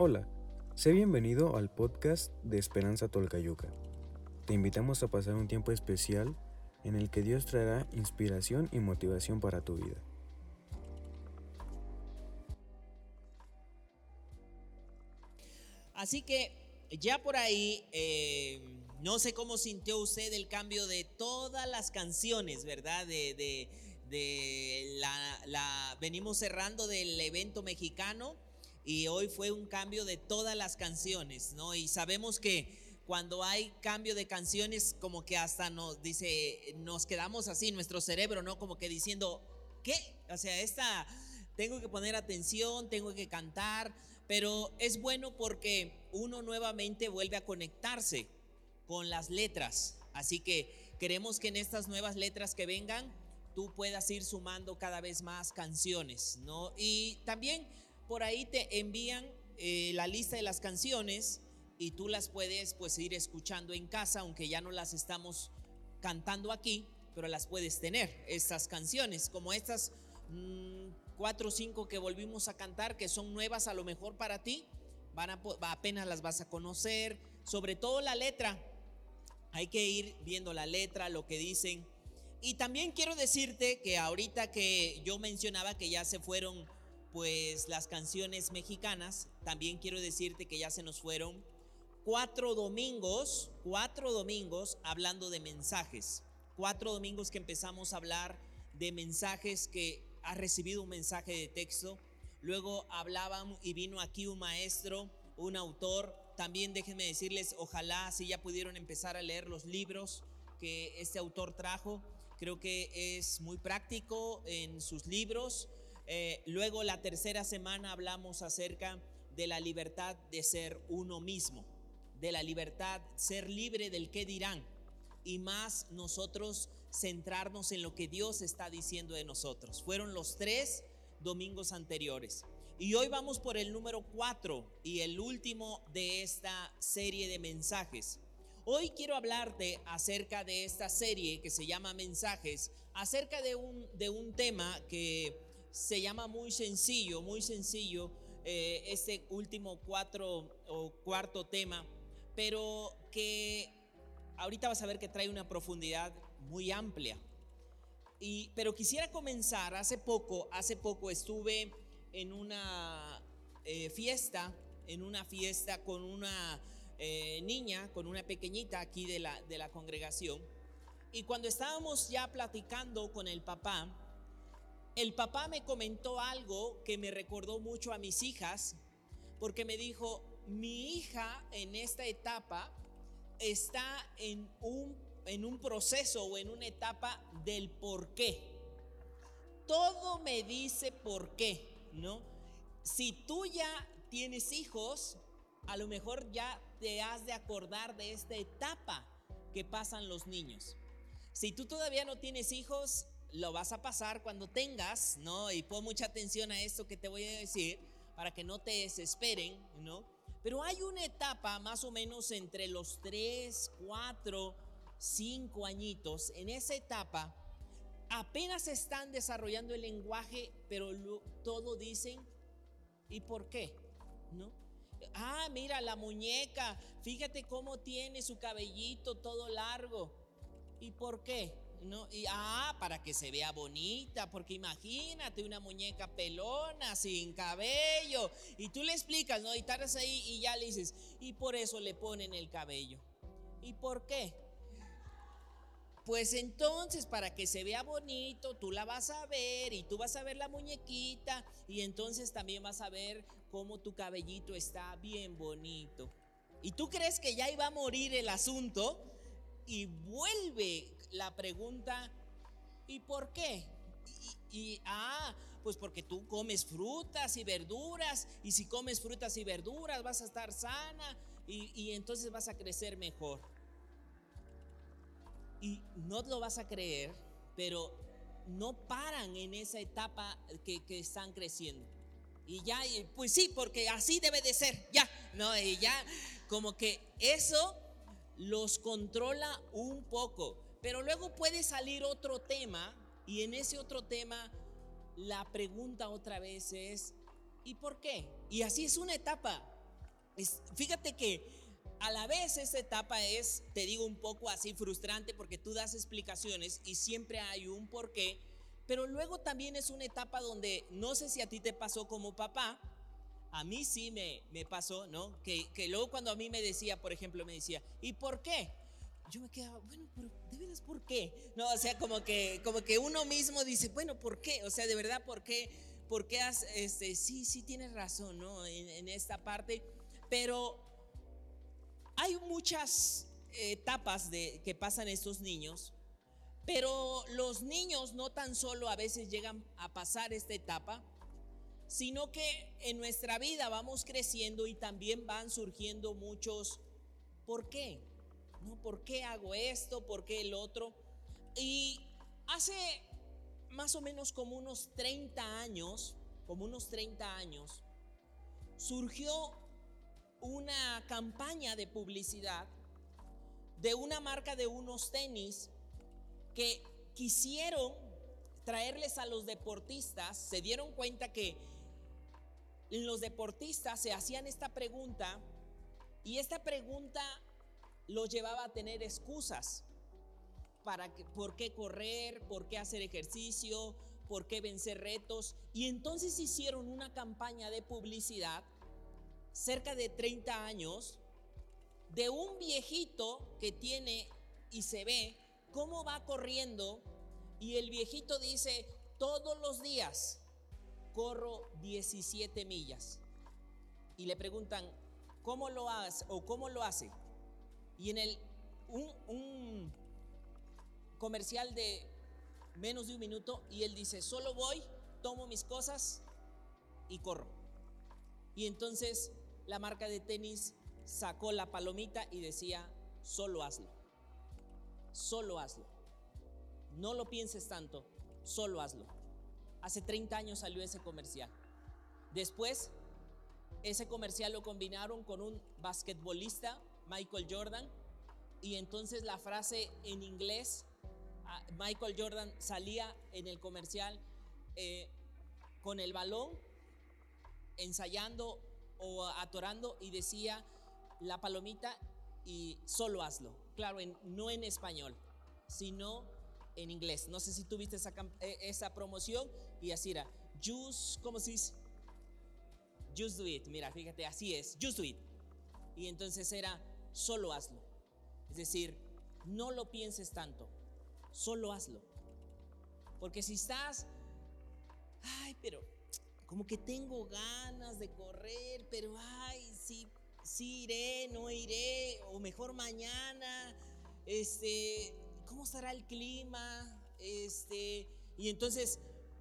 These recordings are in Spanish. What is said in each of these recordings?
Hola, sé bienvenido al podcast de Esperanza Tolcayuca. Te invitamos a pasar un tiempo especial en el que Dios traerá inspiración y motivación para tu vida. Así que ya por ahí, eh, no sé cómo sintió usted el cambio de todas las canciones, ¿verdad? De, de, de la, la, venimos cerrando del evento mexicano y hoy fue un cambio de todas las canciones, ¿no? Y sabemos que cuando hay cambio de canciones, como que hasta nos dice, nos quedamos así, nuestro cerebro, ¿no? Como que diciendo, ¿qué? O sea, esta, tengo que poner atención, tengo que cantar, pero es bueno porque uno nuevamente vuelve a conectarse con las letras. Así que queremos que en estas nuevas letras que vengan, tú puedas ir sumando cada vez más canciones, ¿no? Y también por ahí te envían eh, la lista de las canciones y tú las puedes pues ir escuchando en casa, aunque ya no las estamos cantando aquí, pero las puedes tener, estas canciones, como estas mmm, cuatro o cinco que volvimos a cantar, que son nuevas a lo mejor para ti, van a, apenas las vas a conocer, sobre todo la letra, hay que ir viendo la letra, lo que dicen. Y también quiero decirte que ahorita que yo mencionaba que ya se fueron pues las canciones mexicanas, también quiero decirte que ya se nos fueron cuatro domingos, cuatro domingos hablando de mensajes. Cuatro domingos que empezamos a hablar de mensajes que ha recibido un mensaje de texto. Luego hablaban y vino aquí un maestro, un autor. También déjenme decirles, ojalá si ya pudieron empezar a leer los libros que este autor trajo. Creo que es muy práctico en sus libros. Eh, luego la tercera semana hablamos acerca de la libertad de ser uno mismo de la libertad, ser libre del que dirán y más nosotros centrarnos en lo que Dios está diciendo de nosotros. Fueron los tres domingos anteriores. Y hoy vamos por el número cuatro y el último de esta serie de mensajes. Hoy quiero hablarte acerca de esta serie que se llama Mensajes, acerca de un, de un tema que se llama muy sencillo, muy sencillo, eh, este último cuatro o cuarto tema pero que ahorita vas a ver que trae una profundidad muy amplia. Y, pero quisiera comenzar, hace poco, hace poco estuve en una eh, fiesta, en una fiesta con una eh, niña, con una pequeñita aquí de la, de la congregación. Y cuando estábamos ya platicando con el papá, el papá me comentó algo que me recordó mucho a mis hijas, porque me dijo, mi hija en esta etapa está en un, proceso o en una etapa del por qué. Todo me dice por qué, ¿no? Si tú ya tienes hijos, a lo mejor ya te has de acordar de esta etapa que pasan los niños. Si tú todavía no tienes hijos, lo vas a pasar cuando tengas, ¿no? Y pon mucha atención a esto que te voy a decir para que no te desesperen, ¿no? Pero hay una etapa más o menos entre los 3, 4, 5 añitos. En esa etapa apenas están desarrollando el lenguaje, pero todo dicen, ¿y por qué? ¿No? Ah, mira la muñeca, fíjate cómo tiene su cabellito todo largo. ¿Y por qué? ¿No? Y, ah, para que se vea bonita, porque imagínate una muñeca pelona, sin cabello, y tú le explicas, ¿no? Y tardas ahí y ya le dices, y por eso le ponen el cabello. ¿Y por qué? Pues entonces, para que se vea bonito, tú la vas a ver y tú vas a ver la muñequita y entonces también vas a ver cómo tu cabellito está bien bonito. ¿Y tú crees que ya iba a morir el asunto? Y vuelve la pregunta, ¿y por qué? Y, ah, pues porque tú comes frutas y verduras, y si comes frutas y verduras vas a estar sana y, y entonces vas a crecer mejor. Y no lo vas a creer, pero no paran en esa etapa que, que, están creciendo. Y ya, pues sí, porque así debe de ser, ya, no, y ya, como que eso los controla un poco. Pero luego puede salir otro tema y en ese otro tema la pregunta otra vez es, ¿y por qué? Y así es una etapa. fíjate que a la vez esta etapa es, te digo, un poco así frustrante porque tú das explicaciones y siempre hay un porqué, pero luego también es una etapa donde no sé si a ti te pasó como papá, a mí sí me, me pasó, ¿no? Que, que luego cuando a mí me decía, por ejemplo, me decía, ¿y por qué? Yo me quedaba, bueno, pero de veras, ¿por qué? No, o sea, como que, como que uno mismo dice, bueno, ¿por qué? O sea, de verdad, ¿por qué? ¿Por qué has, este, sí, sí tienes razón, ¿no? En, en esta parte, pero hay muchas etapas de, que pasan estos niños, pero los niños no tan solo a veces llegan a pasar esta etapa, sino que en nuestra vida vamos creciendo y también van surgiendo muchos ¿por qué? ¿No? ¿Por qué hago esto? ¿Por qué el otro? Y hace más o menos como unos 30 años, como unos 30 años, surgió una campaña de publicidad de una marca de unos tenis que quisieron traerles a los deportistas, se dieron cuenta que los deportistas se hacían esta pregunta y esta pregunta los llevaba a tener excusas para por qué correr, por qué hacer ejercicio, por qué vencer retos. Y entonces hicieron una campaña de publicidad cerca de 30 años de un viejito que tiene y se ve cómo va corriendo y el viejito dice, todos los días corro 17 millas. Y le preguntan, ¿cómo lo hace? O ¿cómo lo hace? Y en el, un, un comercial de menos de un minuto y él dice, solo voy, tomo mis cosas y corro. Y entonces la marca de tenis sacó la palomita y decía, solo hazlo, solo hazlo. No lo pienses tanto, solo hazlo. Hace 30 años salió ese comercial. Después, ese comercial lo combinaron con un basquetbolista, Michael Jordan, y entonces la frase en inglés, ah, Michael Jordan salía en el comercial eh, con el balón, ensayando o atorando y decía la palomita y solo hazlo. Claro, no en español, sino en inglés. No sé si tuviste esa, eh, esa promoción y así era. Just, ¿cómo se dice? Just do it. Mira, fíjate, así es. Just do it. Y entonces era, solo hazlo. Es decir, no lo pienses tanto, solo hazlo. Porque si estás, ay, pero como que tengo ganas de correr, pero ay, sí, sí iré, no iré, o mejor mañana, este, ¿cómo estará el clima? Este, y entonces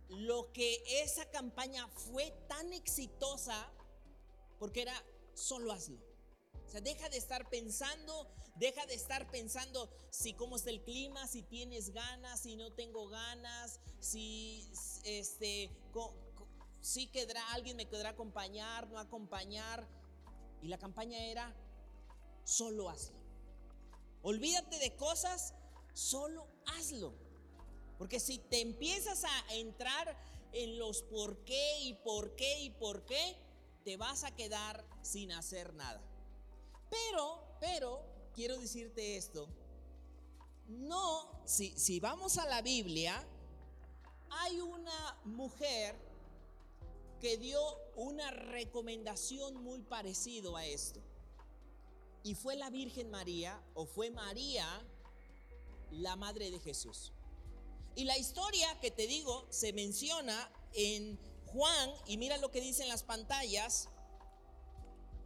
lo que esa campaña fue tan exitosa porque era solo hazlo. O sea, deja de estar pensando, deja de estar pensando si cómo está el clima, si tienes ganas, si no tengo ganas, si este sí quedará, alguien me quedará acompañar, no acompañar. Y la campaña era, solo hazlo. Olvídate de cosas, solo hazlo. Porque si te empiezas a entrar en los por qué y por qué y por qué, te vas a quedar sin hacer nada. Pero, pero, quiero decirte esto. No, si, si vamos a la Biblia, hay una mujer que dio una recomendación muy parecido a esto. Y fue la Virgen María o fue María la madre de Jesús. Y la historia que te digo se menciona en Juan y mira lo que dice en las pantallas.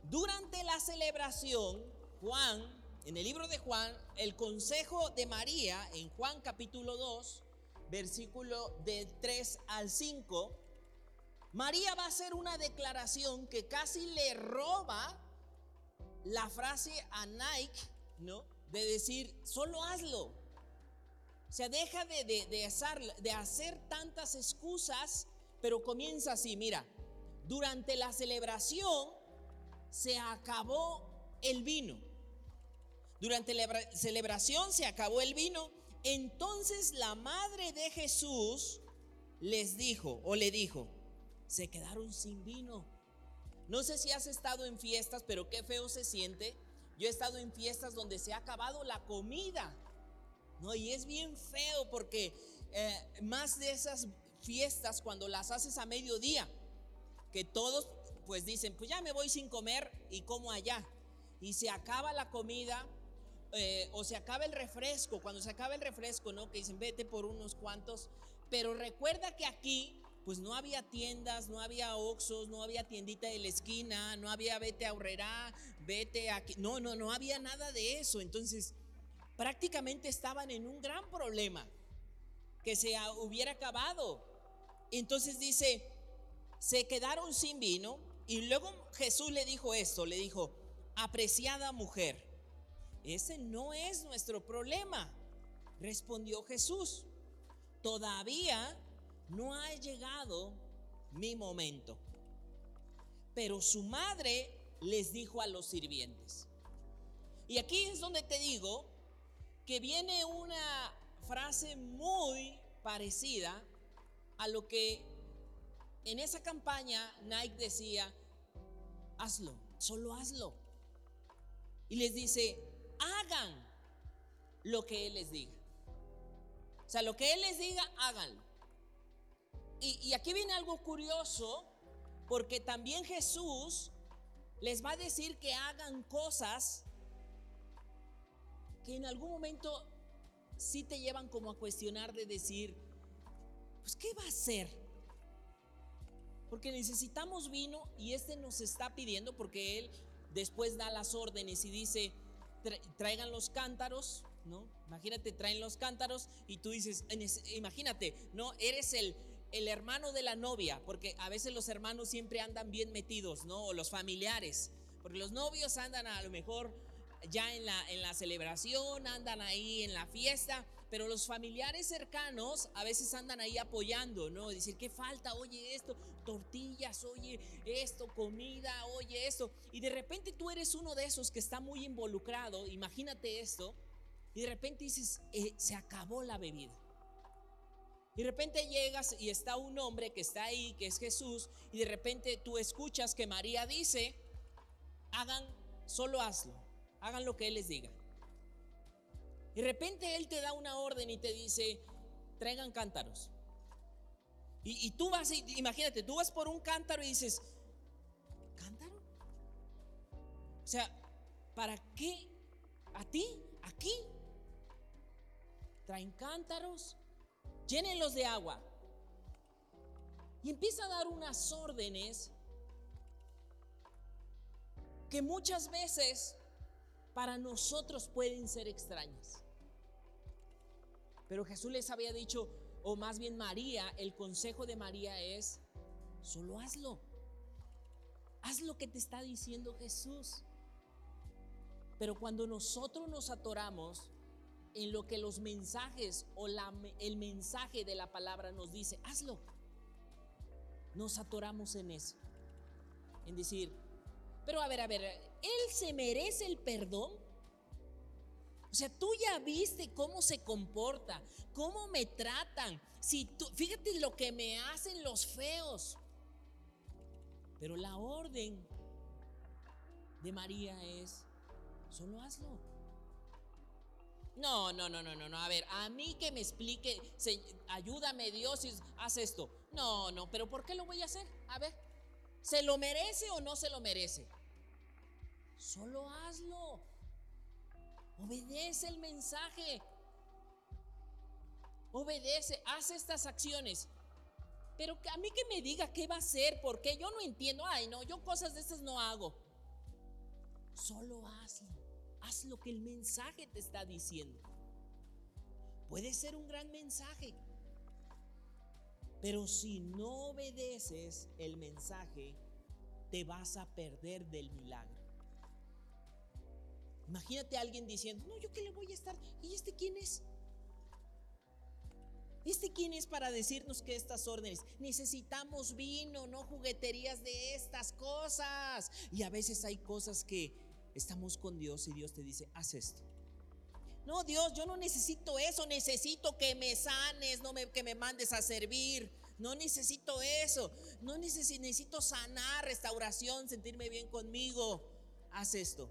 Durante la celebración, Juan, en el libro de Juan, el consejo de María en Juan capítulo 2, versículo de 3 al 5, María va a hacer una declaración que casi le roba la frase a Nike, ¿no? De decir, solo hazlo. O sea, deja de, de, hacer, de hacer tantas excusas, pero comienza así, mira, durante la celebración se acabó el vino. Durante la celebración se acabó el vino. Entonces la madre de Jesús les dijo o le dijo, se quedaron sin vino. No sé si has estado en fiestas, pero qué feo se siente. Yo he estado en fiestas donde se ha acabado la comida. No, y es bien feo porque eh, más de esas fiestas cuando las haces a mediodía, que todos pues dicen, pues ya me voy sin comer y como allá. Y se acaba la comida eh, o se acaba el refresco, cuando se acaba el refresco, ¿no? Que dicen, vete por unos cuantos. Pero recuerda que aquí pues no había tiendas, no había Oxos, no había tiendita de la esquina, no había vete a Horrera, vete aquí. No, no, no había nada de eso. Entonces, prácticamente estaban en un gran problema que se hubiera acabado. Entonces dice, se quedaron sin vino y luego Jesús le dijo esto, le dijo, apreciada mujer, ese no es nuestro problema, respondió Jesús. Todavía no ha llegado mi momento. Pero su madre les dijo a los sirvientes. Y aquí es donde te digo que viene una frase muy parecida a lo que en esa campaña Nike decía, hazlo, solo hazlo. Y les dice, hagan lo que Él les diga. O sea, lo que Él les diga, háganlo. Y, aquí viene algo curioso, porque también Jesús les va a decir que hagan cosas que en algún momento sí te llevan como a cuestionar de decir, pues ¿qué va a hacer? Porque necesitamos vino y este nos está pidiendo porque él después da las órdenes y dice, traigan los cántaros, ¿no? Imagínate, traen los cántaros y tú dices, imagínate, ¿no? Eres el, el hermano de la novia, porque a veces los hermanos siempre andan bien metidos, ¿no? O los familiares, porque los novios andan a lo mejor ya en la, en la celebración, andan ahí en la fiesta, pero los familiares cercanos a veces andan ahí apoyando, ¿no? Decir, ¿qué falta? Oye, esto, tortillas, oye, esto, comida, oye, esto. Y de repente tú eres uno de esos que está muy involucrado, imagínate esto, y de repente dices, eh, se acabó la bebida. Y de repente llegas y está un hombre que está ahí, que es Jesús, y de repente tú escuchas que María dice, hagan, solo hazlo, hagan lo que Él les diga. Y de repente Él te da una orden y te dice, traigan cántaros. Y, tú vas, imagínate, tú vas por un cántaro y dices, ¿cántaro? O sea, ¿para qué? ¿A ti? ¿Aquí? ¿Traen cántaros? llénenlos de agua. Y empieza a dar unas órdenes que muchas veces para nosotros pueden ser extrañas. Pero Jesús les había dicho, o más bien María, el consejo de María es, solo hazlo. Haz lo que te está diciendo Jesús. Pero cuando nosotros nos atoramos en lo que los mensajes o el mensaje de la palabra nos dice, hazlo. Nos atoramos en eso. En decir, pero a ver, a ver, ¿él se merece el perdón? O sea, tú ya viste cómo se comporta, cómo me tratan. Si tú, fíjate lo que me hacen los feos. Pero la orden de María es, solo hazlo. No, no, no, no, no, no. A ver, a mí que me explique, ayúdame Dios y haz esto. No, no, pero ¿por qué lo voy a hacer? A ver, ¿se lo merece o no se lo merece? Solo hazlo. Obedece el mensaje. Obedece, haz estas acciones. Pero a mí que me diga qué va a hacer, porque yo no entiendo. Ay, no, yo cosas de estas no hago. Solo hazlo. Haz lo que el mensaje te está diciendo. Puede ser un gran mensaje, pero si no obedeces el mensaje, te vas a perder del milagro. Imagínate a alguien diciendo, no, yo qué le voy a estar, ¿y este quién es? ¿Este quién es para decirnos que estas órdenes? Necesitamos vino, no jugueterías de estas cosas. Y a veces hay cosas que estamos con Dios y Dios te dice, haz esto. No, Dios, yo no necesito eso, necesito que me sanes, no que me mandes a servir. no necesito eso, no necesito sanar, restauración, sentirme bien conmigo. Haz esto.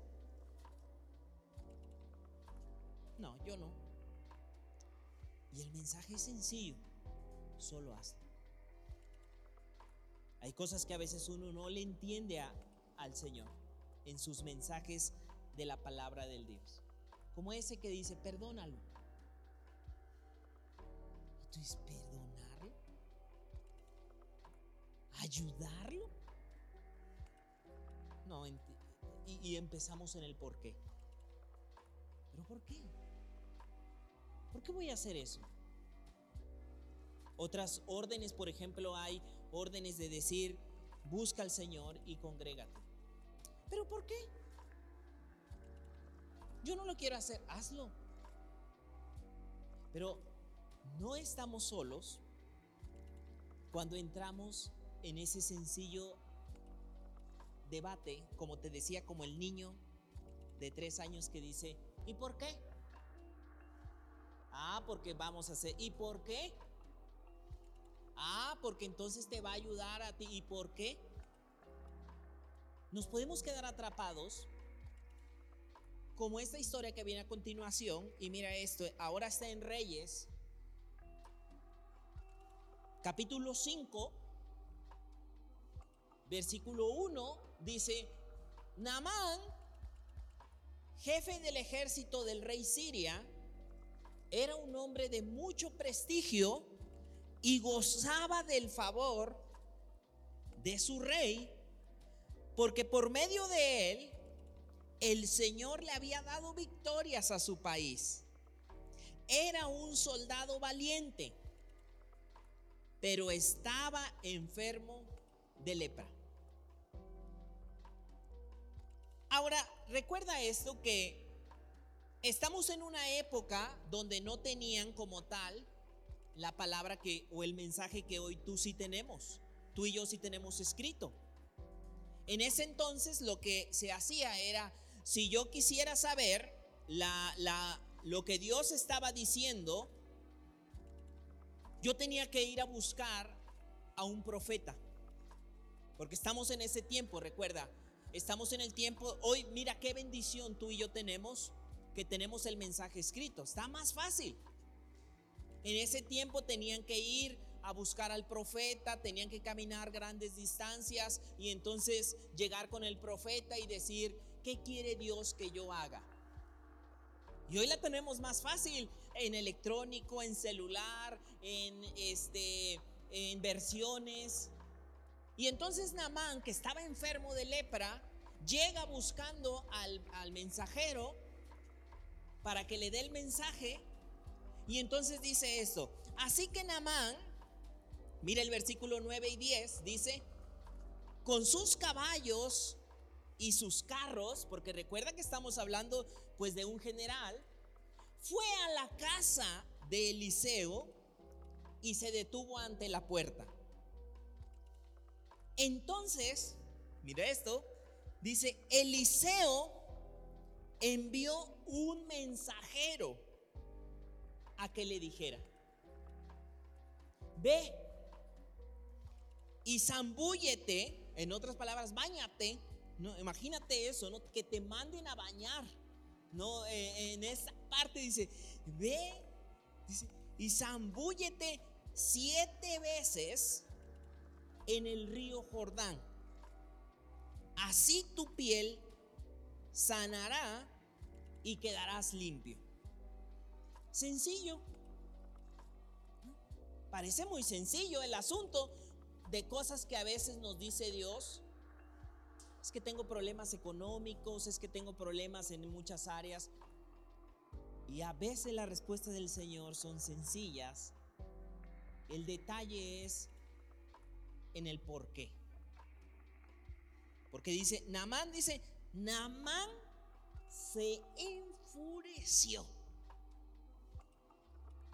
No, yo no. Y el mensaje es sencillo, solo hazlo. Hay cosas que a veces uno no le entiende al Señor en sus mensajes de la palabra del Dios. Como ese que dice, perdónalo. Entonces, ¿perdonarlo? ¿Ayudarlo? No, y, y empezamos en el por qué. ¿Pero por qué? ¿Por qué voy a hacer eso? Otras órdenes, por ejemplo, hay órdenes de decir, busca al Señor y congrégate. ¿Pero por qué? Yo no lo quiero hacer, hazlo. Pero no estamos solos cuando entramos en ese sencillo debate, como te decía, como el niño de tres años que dice, ¿y por qué? Ah, porque vamos a hacer, ¿y por qué? Ah, porque entonces te va a ayudar a ti, ¿y por qué? Nos podemos quedar atrapados como esta historia que viene a continuación, y mira esto, ahora está en Reyes, capítulo 5, versículo 1, dice, Naamán, jefe del ejército del rey Siria, era un hombre de mucho prestigio y gozaba del favor de su rey, porque por medio de él el Señor le había dado victorias a su país. Era un soldado valiente, pero estaba enfermo de lepra. Ahora, recuerda esto que estamos en una época donde no tenían como tal la palabra que o el mensaje que hoy tú sí tenemos. Tú y yo sí tenemos escrito. En ese entonces lo que se hacía era si yo quisiera saber la, la, lo que Dios estaba diciendo, yo tenía que ir a buscar a un profeta. Porque estamos en ese tiempo, recuerda, estamos en el tiempo, hoy mira qué bendición tú y yo tenemos, que tenemos el mensaje escrito, está más fácil. En ese tiempo tenían que ir a buscar al profeta, tenían que caminar grandes distancias y entonces llegar con el profeta y decir, ¿qué quiere Dios que yo haga? Y hoy la tenemos más fácil en electrónico, en celular, en este en versiones. Y entonces Namán, que estaba enfermo de lepra, llega buscando al, al mensajero para que le dé el mensaje. Y entonces dice esto. Así que Namán, mira el versículo 9 y 10, dice, con sus caballos y sus carros, porque recuerda que estamos hablando pues de un general, fue a la casa de Eliseo y se detuvo ante la puerta. Entonces, mira esto, dice, Eliseo envió un mensajero a que le dijera, ve y zambúllete, en otras palabras, bañate no, imagínate eso, ¿no? Que te manden a bañar. No, eh, en esa parte dice, ve y zambúllete siete veces en el río Jordán. Así tu piel sanará y quedarás limpio. Sencillo. Parece muy sencillo el asunto de cosas que a veces nos dice Dios es que tengo problemas económicos, es que tengo problemas en muchas áreas. Y a veces las respuestas del Señor son sencillas. El detalle es en el por qué. Porque dice, Namán dice, Namán se enfureció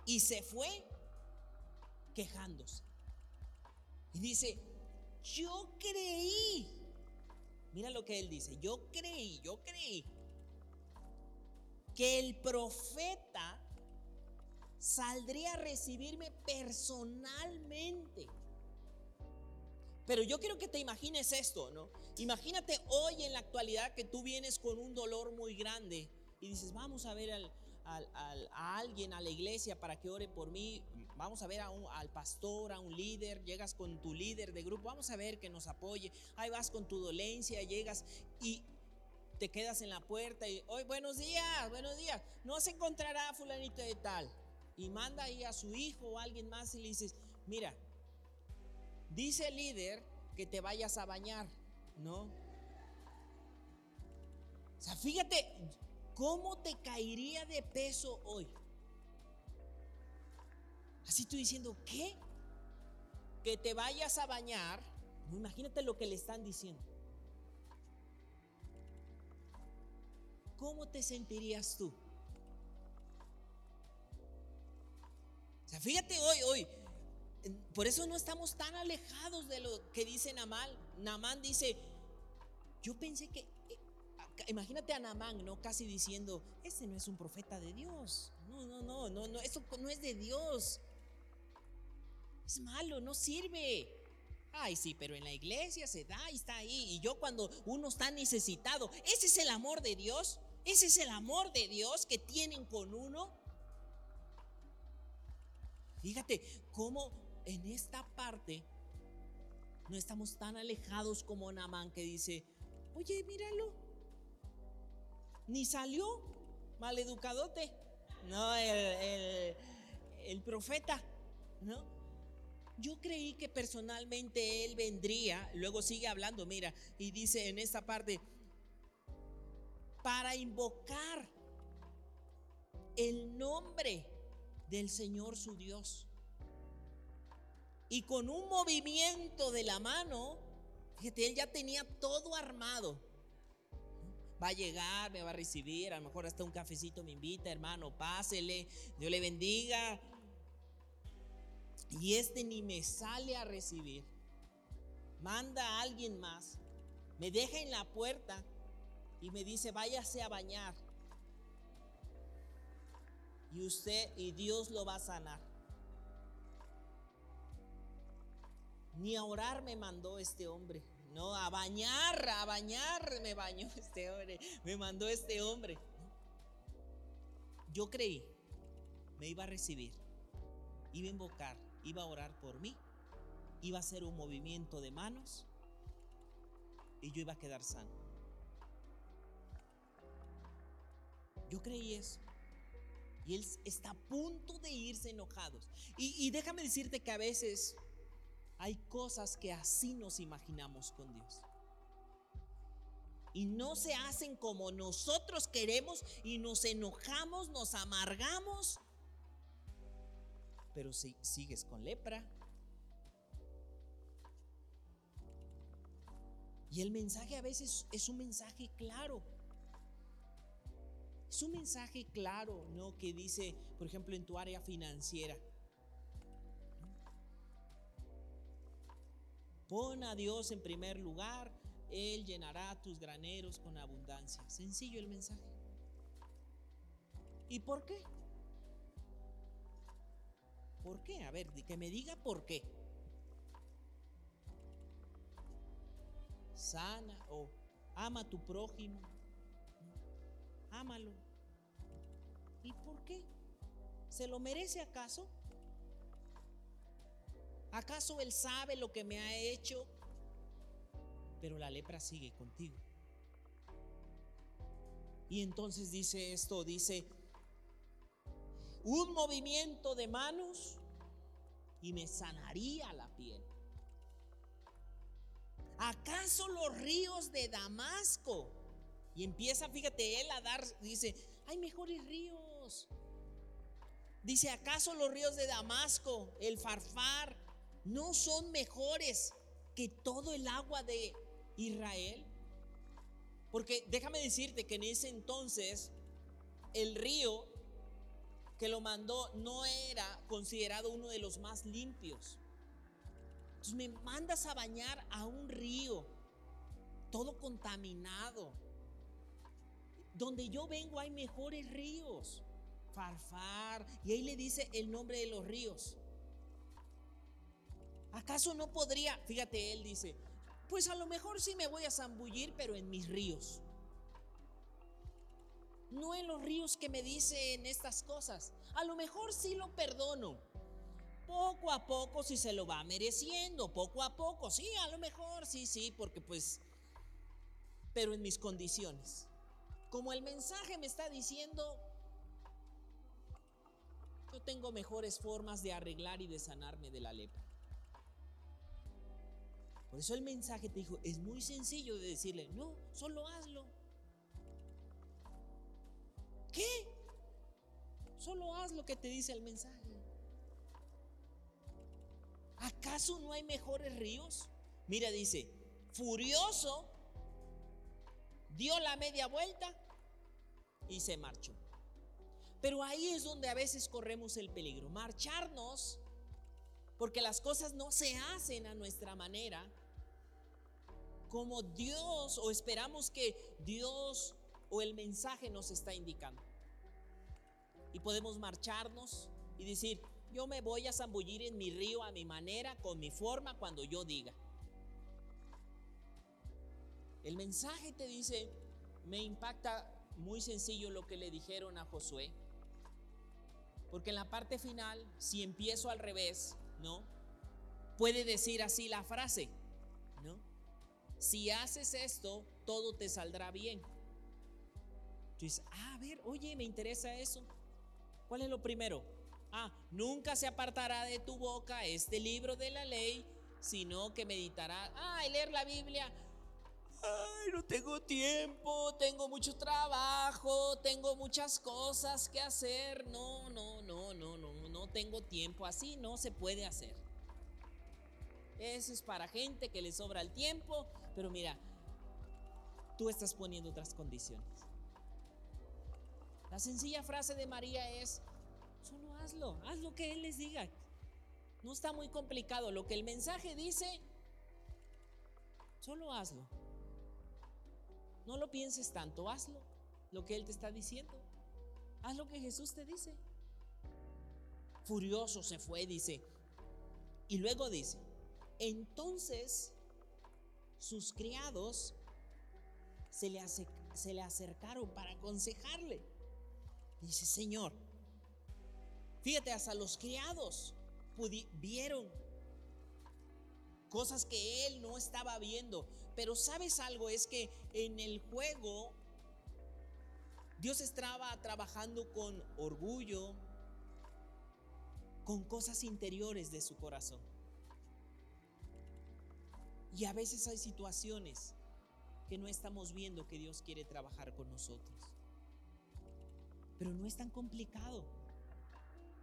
y se fue quejándose. Y dice, yo creí Mira lo que él dice. Yo creí, yo creí que el profeta saldría a recibirme personalmente. Pero yo quiero que te imagines esto, ¿no? Imagínate hoy en la actualidad que tú vienes con un dolor muy grande y dices, vamos a ver a alguien, a la iglesia para que ore por mí, vamos a ver a un, al pastor, a un líder, llegas con tu líder de grupo, vamos a ver que nos apoye, ahí vas con tu dolencia, llegas y te quedas en la puerta y, hoy buenos días, buenos días, no se encontrará fulanito de tal. Y manda ahí a su hijo o a alguien más y le dices, mira, dice el líder que te vayas a bañar, ¿no? O sea, fíjate cómo te caería de peso hoy. Así tú diciendo, ¿qué? Que te vayas a bañar. imagínate lo que le están diciendo. ¿Cómo te sentirías tú? O sea, fíjate hoy, hoy, por eso no estamos tan alejados de lo que dice Namán. Namán dice, yo pensé que, eh, imagínate a Namán, ¿no? Casi diciendo, ese no es un profeta de Dios. No, no, no, no, no, eso no es de Dios. Es malo, no sirve. Ay, sí, pero en la iglesia se da y está ahí. Y yo cuando uno está necesitado, ese es el amor de Dios. Ese es el amor de Dios que tienen con uno. Fíjate cómo en esta parte no estamos tan alejados como Namán que dice, oye, míralo, ni salió maleducadote, no, el, el profeta, ¿no? Yo creí que personalmente él vendría, luego sigue hablando, mira, y dice en esta parte, para invocar el nombre del Señor su Dios. Y con un movimiento de la mano, fíjate, él ya tenía todo armado. Va a llegar, me va a recibir, a lo mejor hasta un cafecito me invita, hermano, pásele, Dios le bendiga. Y este ni me sale a recibir. Manda a alguien más, me deja en la puerta y me dice, váyase a bañar y usted y Dios lo va a sanar. Ni a orar me mandó este hombre. No, a bañar, a bañar me bañó este hombre. Me mandó este hombre. Yo creí, me iba a recibir, iba a invocar, iba a orar por mí, iba a hacer un movimiento de manos y yo iba a quedar sano. Yo creí eso. Y Él está a punto de irse enojados. Y, déjame decirte que a veces hay cosas que así nos imaginamos con Dios. Y no se hacen como nosotros queremos y nos enojamos, nos amargamos. Pero si sigues con lepra. Y el mensaje a veces es un mensaje claro. Es un mensaje claro, ¿no? Que dice, por ejemplo, en tu área financiera. Pon a Dios en primer lugar, Él llenará tus graneros con abundancia. Sencillo el mensaje. ¿Y por qué? ¿Por qué? A ver, que me diga por qué. Sana o ama a tu prójimo. Ámalo. ¿Y por qué? ¿Se lo merece acaso? ¿Acaso Él sabe lo que me ha hecho? Pero la lepra sigue contigo. Y entonces dice esto, dice, un movimiento de manos y me sanaría la piel. ¿Acaso los ríos de Damasco? Y empieza, fíjate, él a dar, dice, hay mejores ríos Dice, ¿acaso los ríos de Damasco, el Farfar, no son mejores que todo el agua de Israel? Porque déjame decirte que en ese entonces el río que lo mandó no era considerado uno de los más limpios. Me mandas a bañar a un río todo contaminado. Donde yo vengo hay mejores ríos. Farfar. Y ahí le dice el nombre de los ríos. ¿Acaso no podría? Fíjate, él dice, pues a lo mejor sí me voy a zambullir, pero en mis ríos. No en los ríos que me dicen estas cosas. A lo mejor sí lo perdono. Poco a poco si se lo va mereciendo, poco a poco, sí, a lo mejor, sí, sí, porque pues, pero en mis condiciones. Como el mensaje me está diciendo, yo tengo mejores formas de arreglar y de sanarme de la lepra. Por eso el mensaje te dijo, es muy sencillo de decirle, no, solo hazlo. ¿Qué? Solo haz lo que te dice el mensaje. ¿Acaso no hay mejores ríos? Mira, dice, furioso, dio la media vuelta y se marchó. Pero ahí es donde a veces corremos el peligro, marcharnos porque las cosas no se hacen a nuestra manera, como Dios o esperamos que Dios o el mensaje nos está indicando. Y podemos marcharnos y decir, yo me voy a zambullir en mi río a mi manera, con mi forma, cuando yo diga. El mensaje te dice, me impacta muy sencillo lo que le dijeron a Josué. Porque en la parte final, si empiezo al revés, ¿no? Puede decir así la frase, ¿no? Si haces esto, todo te saldrá bien. Tú dices, ah, a ver, oye, me interesa eso. ¿Cuál es lo primero? Ah, nunca se apartará de tu boca este libro de la ley, sino que meditará. Ah, leer la Biblia. Ay, no tengo tiempo, tengo mucho trabajo, tengo muchas cosas que hacer. No, no, no, no, no tengo tiempo. Así no se puede hacer. Eso es para gente que le sobra el tiempo, pero mira, tú estás poniendo otras condiciones. La sencilla frase de María es, solo hazlo, haz lo que Él les diga. No está muy complicado. Lo que el mensaje dice, solo hazlo. No lo pienses tanto, hazlo. Lo que Él te está diciendo. Haz lo que Jesús te dice. Furioso se fue, dice. Y luego dice, entonces sus criados se le, se le acercaron para aconsejarle. Dice, Señor, fíjate, hasta los criados vieron cosas que él no estaba viendo. Pero sabes algo, es que en el juego Dios estaba trabajando con orgullo, con cosas interiores de su corazón. Y a veces hay situaciones que no estamos viendo que Dios quiere trabajar con nosotros. Pero no es tan complicado.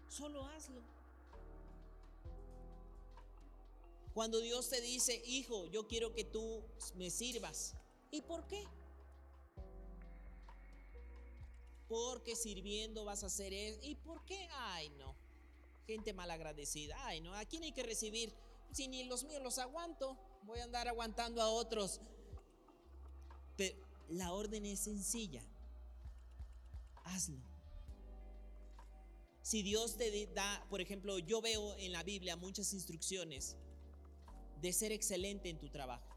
Solo hazlo. Cuando Dios te dice, hijo, yo quiero que tú me sirvas. ¿Y por qué? Porque sirviendo vas a hacer eso. ¿Y por qué? Ay, no. Gente malagradecida. Ay, no. Aquí no hay que recibir. Si ni los míos los aguanto, voy a andar aguantando a otros. Pero la orden es sencilla hazlo. Si Dios te da, por ejemplo, yo veo en la Biblia muchas instrucciones de ser excelente en tu trabajo,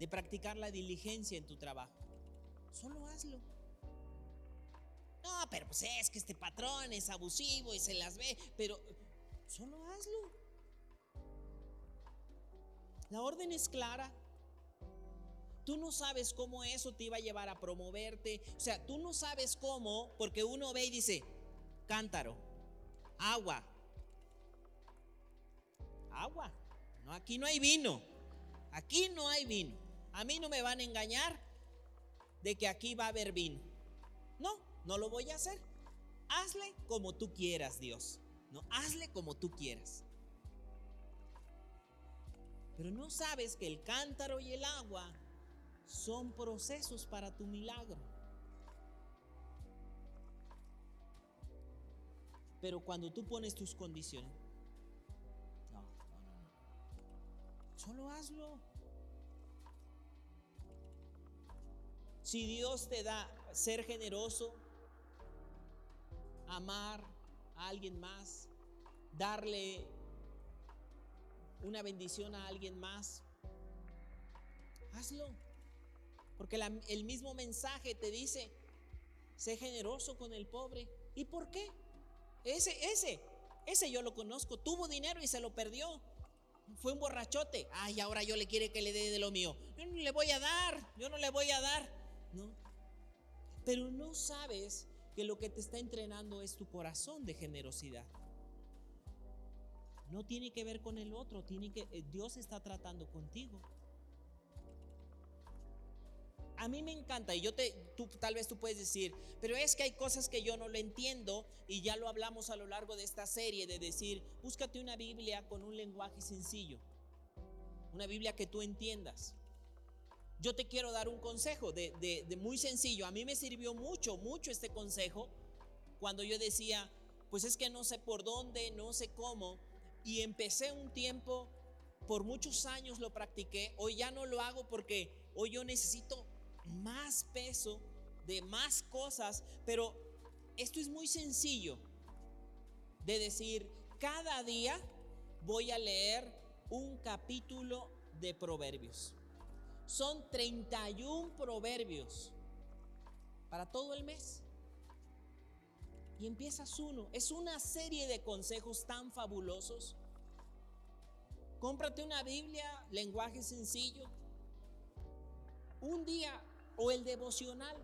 de practicar la diligencia en tu trabajo. Solo hazlo. No, pero pues es que este patrón es abusivo y se las ve, pero solo hazlo. La orden es clara. Tú no sabes cómo eso te iba a llevar a promoverte. O sea, tú no sabes cómo, porque uno ve y dice, cántaro, agua. Agua. No, aquí no hay vino. Aquí no hay vino. A mí no me van a engañar de que aquí va a haber vino. No, no lo voy a hacer. Hazle como tú quieras, Dios. No, hazle como tú quieras. Pero no sabes que el cántaro y el agua son procesos para tu milagro. Pero cuando tú pones tus condiciones, no, no, no, Solo hazlo. Si Dios te da ser generoso, amar a alguien más, darle una bendición a alguien más, hazlo. Porque el mismo mensaje te dice, sé generoso con el pobre. ¿Y por qué? Ese, ese, ese yo lo conozco. Tuvo dinero y se lo perdió. Fue un borrachote. Ay, ahora yo le quiere que le dé de lo mío. Yo no le voy a dar, yo no le voy a dar. No. Pero no sabes que lo que te está entrenando es tu corazón de generosidad. No tiene que ver con el otro, tiene que eh, Dios está tratando contigo. A mí me encanta y yo te tú tal vez tú puedes decir, pero es que hay cosas que yo no lo entiendo y ya lo hablamos a lo largo de esta serie de decir, búscate una Biblia con un lenguaje sencillo. Una Biblia que tú entiendas. Yo te quiero dar un consejo de, muy sencillo. A mí me sirvió mucho, mucho este consejo cuando yo decía, pues es que no sé por dónde, no sé cómo, y empecé un tiempo, por muchos años lo practiqué, hoy ya no lo hago porque hoy yo necesito más peso de más cosas, pero esto es muy sencillo de decir, cada día voy a leer un capítulo de proverbios. Son 31 proverbios para todo el mes. Y empiezas uno. Es una serie de consejos tan fabulosos. Cómprate una Biblia, lenguaje sencillo. Un día o el devocional.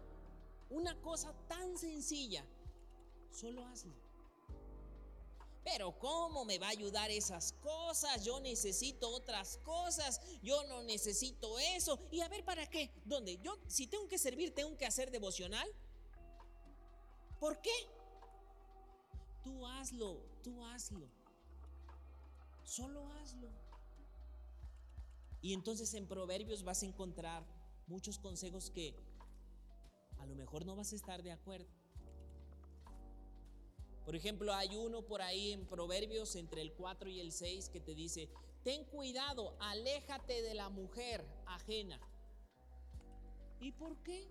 Una cosa tan sencilla. Solo hazlo. Pero ¿cómo me va a ayudar esas cosas? Yo necesito otras cosas. Yo no necesito eso. Y a ver, ¿para qué? ¿Dónde? Yo, si tengo que servir, tengo que hacer devocional. ¿Por qué? Tú hazlo, tú hazlo. Solo hazlo. Y entonces en Proverbios vas a encontrar muchos consejos que a lo mejor no vas a estar de acuerdo. Por ejemplo, hay uno por ahí en Proverbios entre el 4 y el 6 que te dice, ten cuidado, aléjate de la mujer ajena. ¿Y por qué?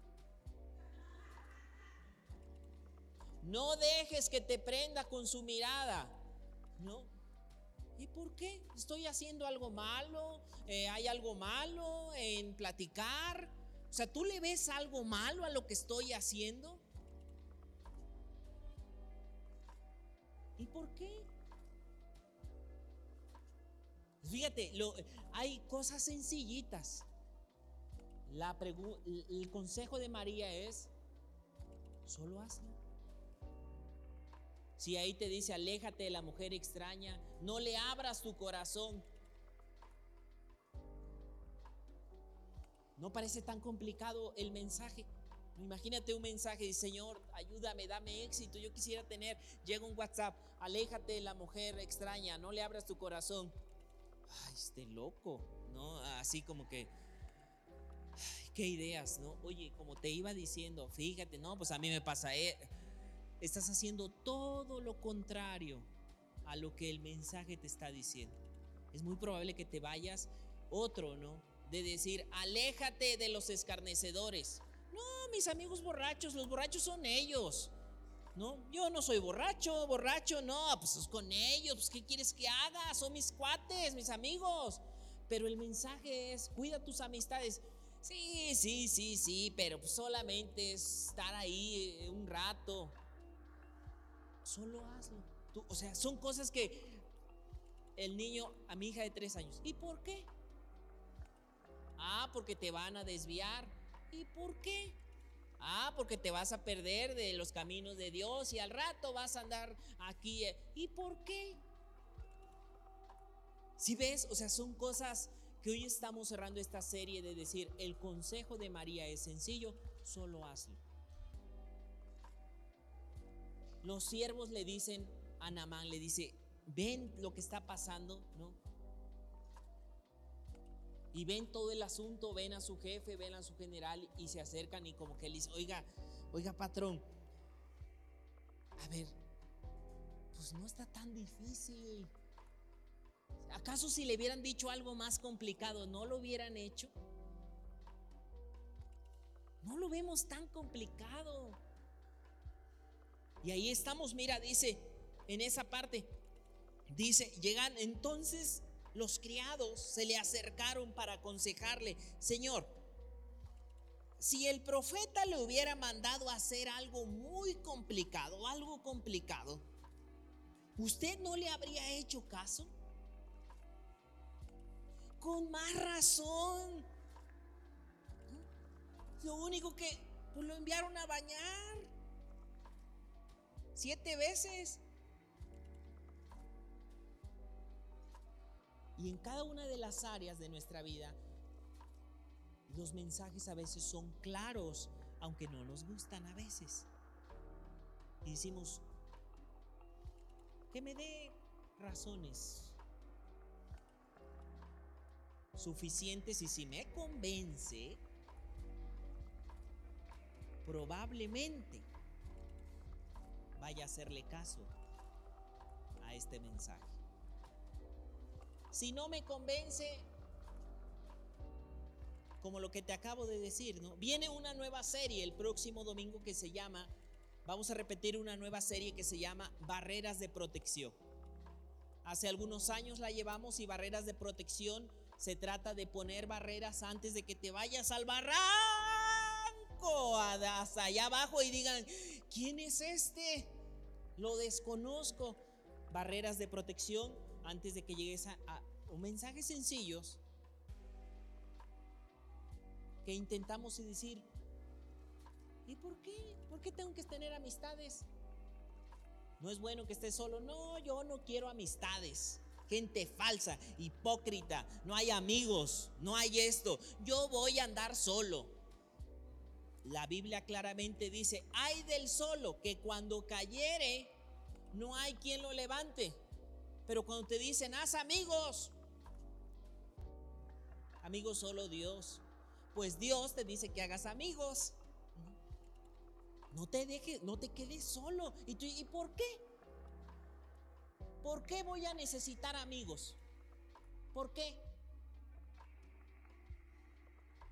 No dejes que te prenda con su mirada. ¿No? ¿Y por qué? ¿Estoy haciendo algo malo? Eh, ¿Hay algo malo en platicar? O sea, ¿tú le ves algo malo a lo que estoy haciendo? ¿Y por qué? Fíjate, lo, hay cosas sencillitas. La el consejo de María es, solo hazlo. Si ahí te dice, aléjate de la mujer extraña, no le abras tu corazón. No parece tan complicado el mensaje. Imagínate un mensaje de Señor, ayúdame, dame éxito. Yo quisiera tener, llega un WhatsApp, aléjate de la mujer extraña, no le abras tu corazón. Ay, este loco, ¿no? Así como que, ay, qué ideas, ¿no? Oye, como te iba diciendo, fíjate, no, pues a mí me pasa, eh, estás haciendo todo lo contrario a lo que el mensaje te está diciendo. Es muy probable que te vayas otro, ¿no? De decir, aléjate de los escarnecedores. No, mis amigos borrachos, los borrachos son ellos. ¿No? Yo no soy borracho, borracho, no, pues es con ellos, pues ¿qué quieres que haga? Son mis cuates, mis amigos. Pero el mensaje es, cuida tus amistades. Sí, sí, sí, sí, pero pues solamente es estar ahí eh, un rato solo hazlo. o sea, son cosas que el niño, a mi hija de tres años, ¿y por qué? Ah, porque te van a desviar. ¿Y por qué? Ah, porque te vas a perder de los caminos de Dios y al rato vas a andar aquí. Eh, ¿Y por qué? Si ves, o sea, son cosas que hoy estamos cerrando esta serie de decir, el consejo de María es sencillo, solo hazlo. Los siervos le dicen a Namán, le dice, ven lo que está pasando, ¿no? Y ven todo el asunto, ven a su jefe, ven a su general y se acercan y como que le dice, oiga, oiga patrón, a ver, pues no está tan difícil. ¿Acaso si le hubieran dicho algo más complicado, no lo hubieran hecho? No lo vemos tan complicado. Y ahí estamos, mira, dice en esa parte, dice, llegan entonces los criados se le acercaron para aconsejarle, Señor, si el profeta le hubiera mandado hacer algo muy complicado, algo complicado, ¿usted no le habría hecho caso? Con más razón. Lo único que pues, lo enviaron a bañar siete veces. Y en cada una de las áreas de nuestra vida, los mensajes a veces son claros, aunque no nos gustan a veces. Y decimos, que me dé razones suficientes y si me convence, probablemente vaya a hacerle caso a este mensaje. Si no me convence, como lo que te acabo de decir, ¿no? Viene una nueva serie el próximo domingo que se llama, vamos a repetir una nueva serie que se llama Barreras de Protección. Hace algunos años la llevamos y Barreras de Protección se trata de poner barreras antes de que te vayas al barranco, hasta allá abajo y digan, ¿quién es este? Lo desconozco. Barreras de protección antes de que llegues a, a mensajes sencillos que intentamos decir, ¿y por qué? ¿Por qué tengo que tener amistades? No es bueno que estés solo. No, yo no quiero amistades. Gente falsa, hipócrita. No hay amigos. No hay esto. Yo voy a andar solo. La Biblia claramente dice, hay del solo que cuando cayere no hay quien lo levante. Pero cuando te dicen, haz amigos, amigos solo Dios pues Dios te dice que hagas amigos. No te dejes, no te quedes solo. ¿Y, tú, ¿Y por qué? ¿Por qué voy a necesitar amigos? ¿Por qué?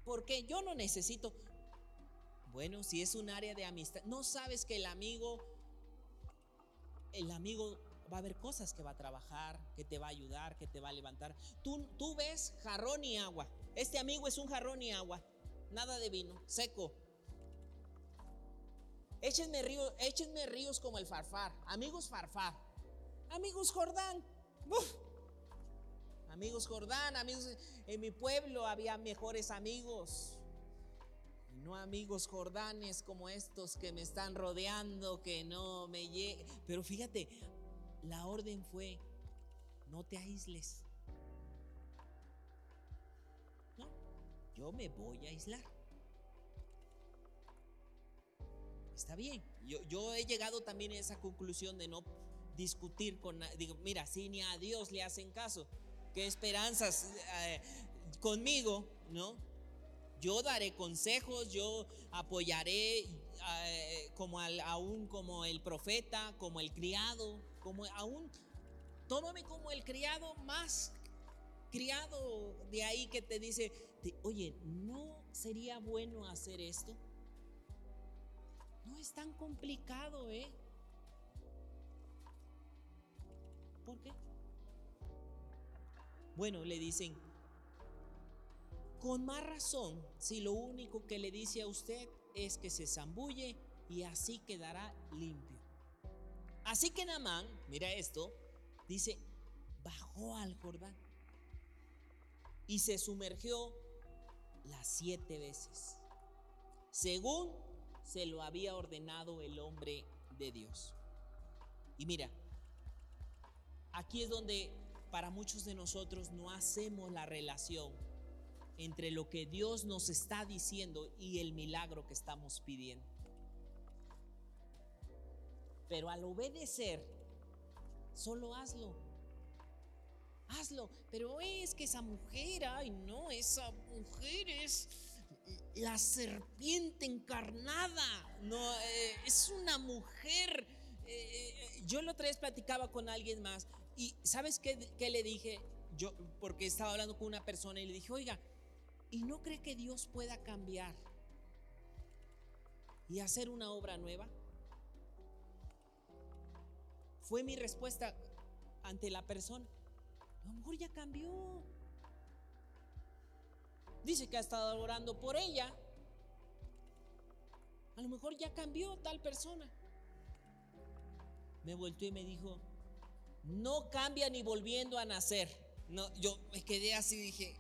Porque yo no necesito. Bueno, si es un área de amistad, no sabes que el amigo, el amigo va a haber cosas que va a trabajar, que te va a ayudar, que te va a levantar. Tú, tú ves jarrón y agua. Este amigo es un jarrón y agua, nada de vino, seco. Échenme ríos, échenme ríos como el farfar, amigos farfar, amigos Jordán. Amigos Jordán, amigos, en mi pueblo había mejores amigos. No amigos jordanes como estos que me están rodeando, que no me lleguen. Pero fíjate, la orden fue, no te aísles. yo me voy a aislar. Está bien. Yo, he llegado también a esa conclusión de no discutir con... Digo, mira, si ni a Dios le hacen caso, ¿qué esperanzas eh, conmigo? ¿No? Yo daré consejos, yo apoyaré eh, como al, aún como el profeta, como el criado, como aún tómame como el criado más criado de ahí que te dice, oye, ¿no sería bueno hacer esto? No es tan complicado, ¿eh? ¿Por qué? Bueno, le dicen, con más razón, si lo único que le dice a usted es que se zambulle y así quedará limpio. Así que Namán, mira esto, dice, bajó al Jordán y se sumergió las siete veces, según se lo había ordenado el hombre de Dios. Y mira, aquí es donde para muchos de nosotros no hacemos la relación entre lo que Dios nos está diciendo y el milagro que estamos pidiendo. Pero al obedecer, solo hazlo hazlo. Pero es que esa mujer, ay no, esa mujer es la serpiente encarnada. No, eh, es una mujer. Eh, yo la otra vez platicaba con alguien más y ¿sabes qué, qué le dije? Yo, porque estaba hablando con una persona y le dije, oiga, ¿y no cree que Dios pueda cambiar y hacer una obra nueva? Fue mi respuesta ante la persona. A lo mejor ya cambió. Dice que ha estado orando por ella. A lo mejor ya cambió tal persona. Me volteó y me dijo, no cambia ni volviendo a nacer. No, yo me quedé así, dije,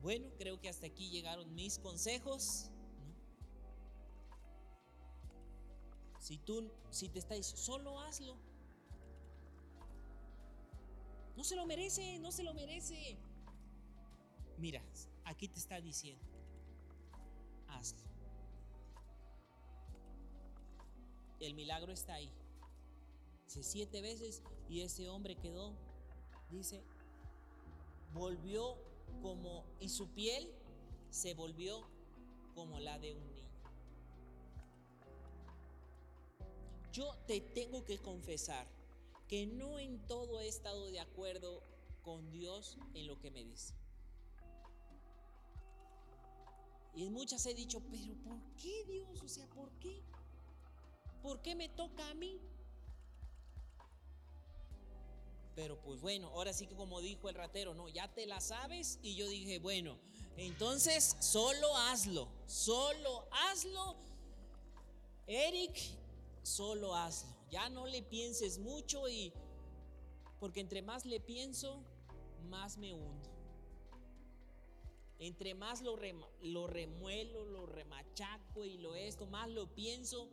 bueno, creo que hasta aquí llegaron mis consejos. Si tú, si te está diciendo, solo hazlo. No se lo merece, no se lo merece. Mira, aquí te está diciendo, hazlo. El milagro está ahí. Dice siete veces y ese hombre quedó, dice, volvió como, y su piel se volvió como la de un Yo te tengo que confesar que no en todo he estado de acuerdo con Dios en lo que me dice. Y en muchas he dicho, pero ¿por qué Dios? O sea, ¿por qué? ¿Por qué me toca a mí? Pero pues bueno, ahora sí que como dijo el ratero, no, ya te la sabes. Y yo dije, bueno, entonces solo hazlo, solo hazlo. Eric, solo hazlo. Ya no le pienses mucho y porque entre más le pienso, más me hundo. Entre más lo, lo remuelo, lo remachaco y lo esto, más lo pienso,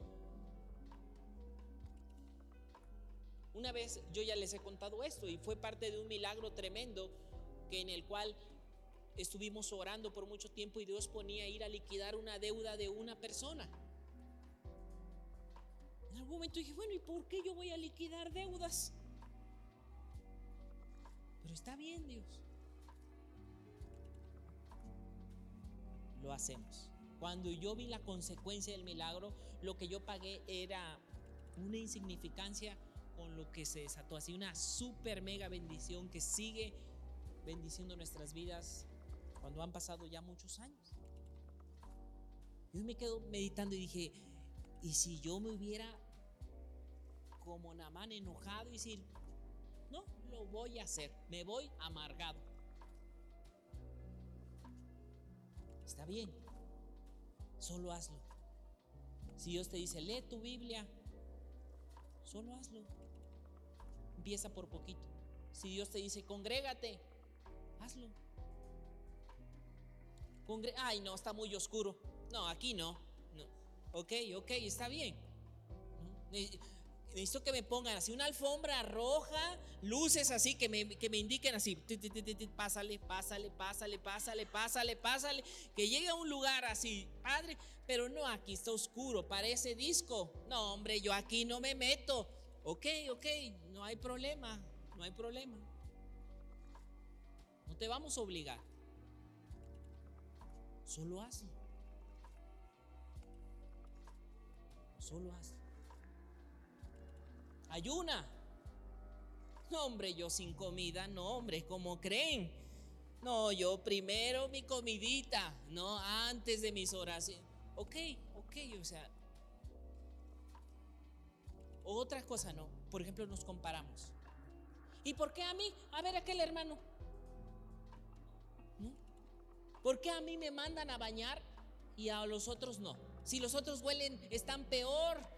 Una vez yo ya les he contado esto y fue parte de un milagro tremendo que en el cual estuvimos orando por mucho tiempo y Dios ponía a ir a liquidar una deuda de una persona. En algún momento dije, bueno, ¿y por qué yo voy a liquidar deudas? Pero está bien, Dios. Lo hacemos. Cuando yo vi la consecuencia del milagro, lo que yo pagué era una insignificancia con lo que se desató. Así una super mega bendición que sigue bendiciendo nuestras vidas cuando han pasado ya muchos años. Yo me quedo meditando y dije, ¿y si yo me hubiera como Namán enojado y decir, no, lo voy a hacer, me voy amargado? Está bien, solo hazlo. Si Dios te dice, lee tu Biblia, solo hazlo. Empieza por poquito. Si Dios te dice, congrégate, hazlo. Ay, no, está muy oscuro. No, aquí no. no. Ok, ok, está bien. Necesito que me pongan así una alfombra roja, luces así que me, que me indiquen así. Pásale, pásale, pásale, pásale, pásale, pásale. Que llegue a un lugar así, padre. Pero no, aquí está oscuro, parece disco. No, hombre, yo aquí no me meto. Ok, ok, no hay problema, no hay problema. No te vamos a obligar. Solo hazlo. Solo hazlo. Ayuna. No, hombre, yo sin comida, no, hombre, como creen? No, yo primero mi comidita, no, antes de mis oraciones. Ok, ok, o sea, otra cosa no. Por ejemplo, nos comparamos. ¿Y por qué a mí? A ver, aquel hermano. ¿Por qué a mí me mandan a bañar y a los otros no? Si los otros huelen, están peor.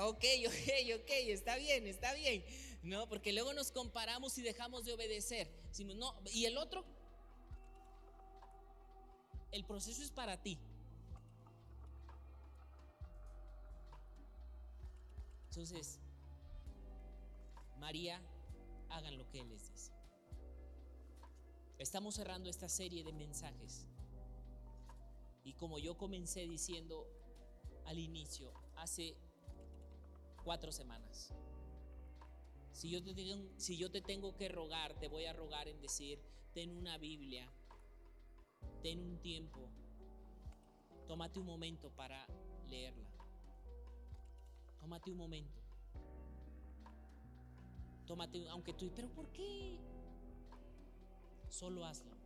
Ok, ok, ok, está bien, está bien. No, porque luego nos comparamos y dejamos de obedecer. no, y el otro, el proceso es para ti. Entonces, María, hagan lo que Él les dice. Estamos cerrando esta serie de mensajes. Y como yo comencé diciendo al inicio, hace cuatro semanas, si yo, te tengo, si yo te tengo que rogar, te voy a rogar en decir, ten una Biblia, ten un tiempo, tómate un momento para leerla. Tómate un momento. Tómate, aunque tú, pero ¿por qué? Solo hazlo.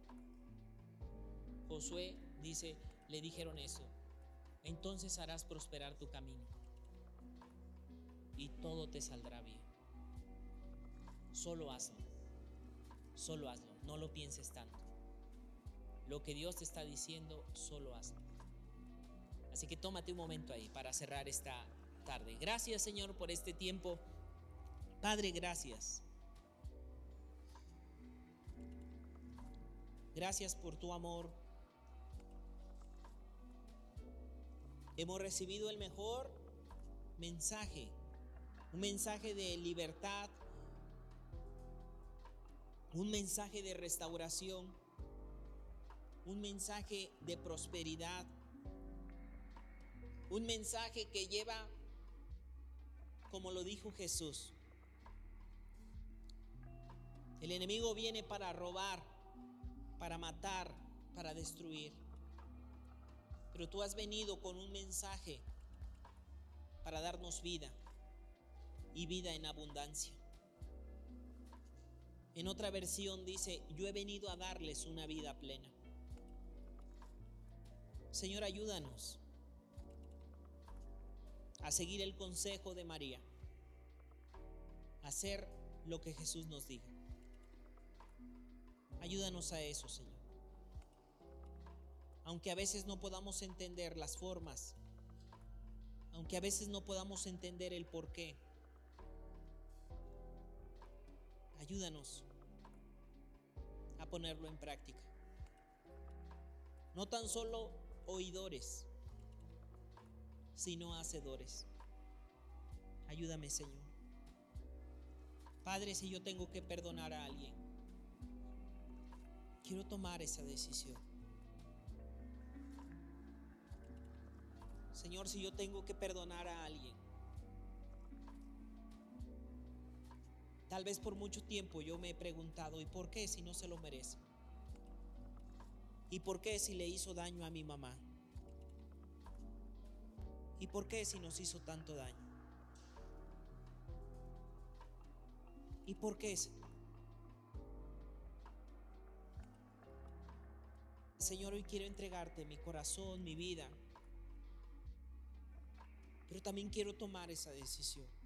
Josué dice, le dijeron eso. Entonces harás prosperar tu camino. Y todo te saldrá bien. Solo hazlo. solo hazlo, no lo pienses tanto. Lo que Dios te está diciendo, solo hazlo. Así que tómate un momento ahí para cerrar esta tarde. Gracias Señor por este tiempo. Padre, gracias. Gracias por tu amor. Hemos recibido el mejor mensaje, un mensaje de libertad, un mensaje de restauración, un mensaje de prosperidad, un mensaje que lleva, como lo dijo Jesús, el enemigo viene para robar, para matar, para destruir. Pero tú has venido con un mensaje para darnos vida y vida en abundancia. En otra versión dice, yo he venido a darles una vida plena. Señor, ayúdanos a seguir el consejo de María, a hacer lo que Jesús nos diga. Ayúdanos a eso, Señor. Aunque a veces no podamos entender las formas, aunque a veces no podamos entender el por ayúdanos a ponerlo en práctica. No tan solo oidores, sino hacedores. Ayúdame, Señor. Padre, si yo tengo que perdonar a alguien, quiero tomar esa decisión. Señor, si yo tengo que perdonar a alguien, Tal vez por mucho tiempo yo me he preguntado, ¿y por qué si no se lo merece? ¿Y por qué si le hizo daño a mi mamá? ¿Y por qué si nos hizo tanto daño? ¿Y por qué? Señor, hoy quiero entregarte mi corazón, mi vida, pero también quiero tomar esa decisión.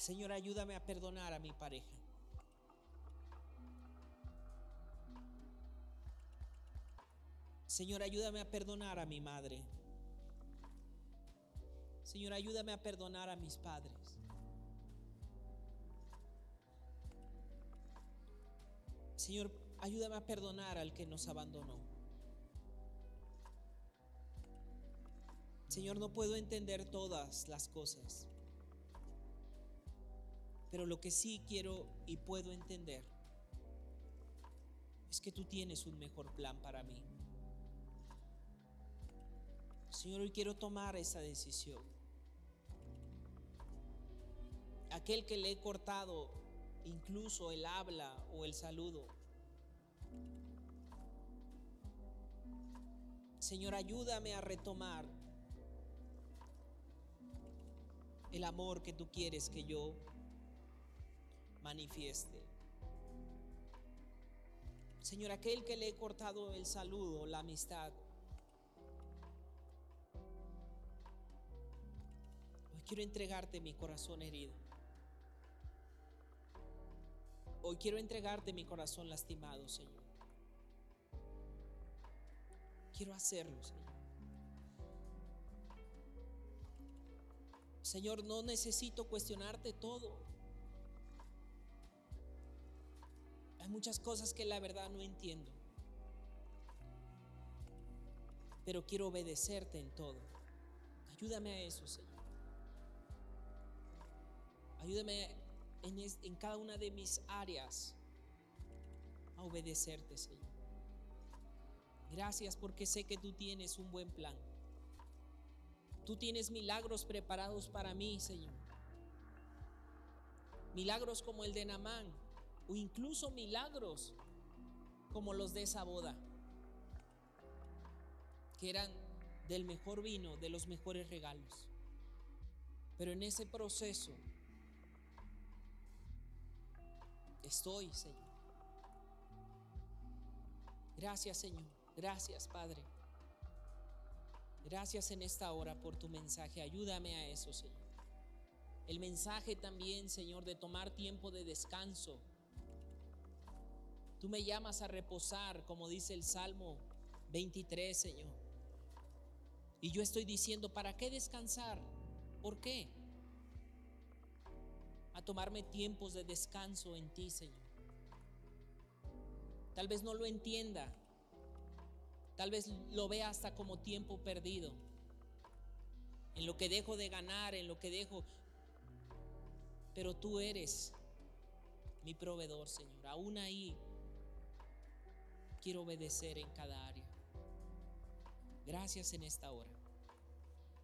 Señor, ayúdame a perdonar a mi pareja. Señor, ayúdame a perdonar a mi madre. Señor, ayúdame a perdonar a mis padres. Señor, ayúdame a perdonar al que nos abandonó. Señor, no puedo entender todas las cosas. Pero lo que sí quiero y puedo entender es que tú tienes un mejor plan para mí. Señor, hoy quiero tomar esa decisión. Aquel que le he cortado incluso el habla o el saludo. Señor, ayúdame a retomar el amor que tú quieres que yo manifieste. Señor, aquel que le he cortado el saludo, la amistad, hoy quiero entregarte mi corazón herido. Hoy quiero entregarte mi corazón lastimado, Señor. Quiero hacerlo, Señor. Señor, no necesito cuestionarte todo. Muchas cosas que la verdad no entiendo. Pero quiero obedecerte en todo. Ayúdame a eso, Señor. Ayúdame en, en cada una de mis áreas a obedecerte, Señor. Gracias porque sé que tú tienes un buen plan. Tú tienes milagros preparados para mí, Señor. Milagros como el de Namán o incluso milagros como los de esa boda, que eran del mejor vino, de los mejores regalos. Pero en ese proceso estoy, Señor. Gracias, Señor. Gracias, Padre. Gracias en esta hora por tu mensaje. Ayúdame a eso, Señor. El mensaje también, Señor, de tomar tiempo de descanso. Tú me llamas a reposar, como dice el Salmo 23, Señor. Y yo estoy diciendo, ¿para qué descansar? ¿Por qué? A tomarme tiempos de descanso en ti, Señor. Tal vez no lo entienda. Tal vez lo vea hasta como tiempo perdido. En lo que dejo de ganar, en lo que dejo. Pero tú eres mi proveedor, Señor. Aún ahí quiero obedecer en cada área. Gracias en esta hora.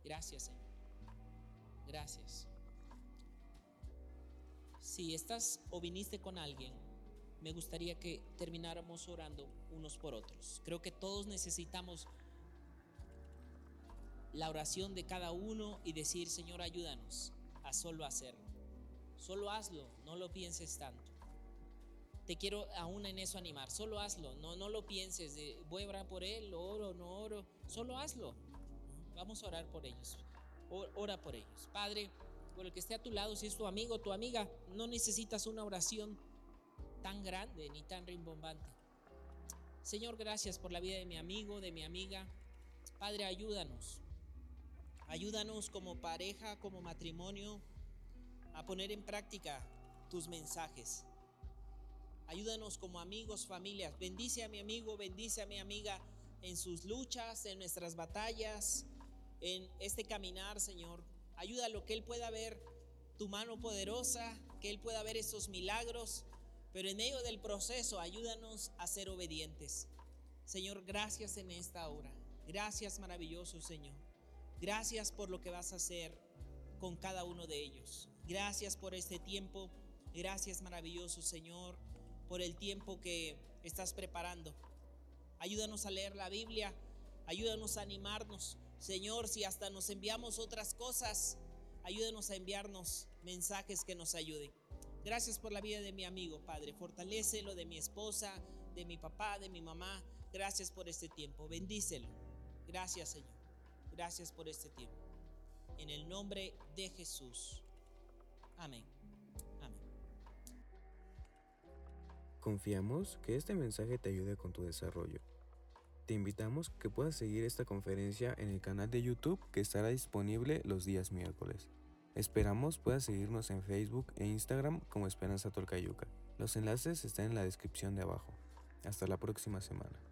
Gracias, Señor. Gracias. Si estás o viniste con alguien, me gustaría que termináramos orando unos por otros. Creo que todos necesitamos la oración de cada uno y decir, Señor, ayúdanos a solo hacerlo. Solo hazlo, no lo pienses tanto. Te quiero aún en eso animar, solo hazlo, no, no lo pienses de voy a orar por él, oro, no oro, solo hazlo. Vamos a orar por ellos. Ora por ellos. Padre, por el que esté a tu lado, si es tu amigo, tu amiga, no necesitas una oración tan grande ni tan rimbombante. Señor, gracias por la vida de mi amigo, de mi amiga. Padre, ayúdanos. Ayúdanos como pareja, como matrimonio, a poner en práctica tus mensajes. Ayúdanos como amigos, familias. Bendice a mi amigo, bendice a mi amiga en sus luchas, en nuestras batallas, en este caminar, Señor. Ayuda a lo que Él pueda ver tu mano poderosa, que Él pueda ver esos milagros, pero en medio del proceso ayúdanos a ser obedientes. Señor, gracias en esta hora. Gracias maravilloso, Señor. Gracias por lo que vas a hacer con cada uno de ellos. Gracias por este tiempo. Gracias maravilloso, Señor, por el tiempo que estás preparando. Ayúdanos a leer la Biblia. Ayúdanos a animarnos. Señor, si hasta nos enviamos otras cosas, ayúdanos a enviarnos mensajes que nos ayuden. Gracias por la vida de mi amigo, Padre. Fortalécelo de mi esposa, de mi papá, de mi mamá. Gracias por este tiempo. Bendícelo. Gracias, Señor. Gracias por este tiempo. En el nombre de Jesús. Amén. Confiamos que este mensaje te ayude con tu desarrollo. Te invitamos que puedas seguir esta conferencia en el canal de YouTube que estará disponible los días miércoles. Esperamos puedas seguirnos en Facebook e Instagram como Esperanza Tolcayuca. Los enlaces están en la descripción de abajo. Hasta la próxima semana.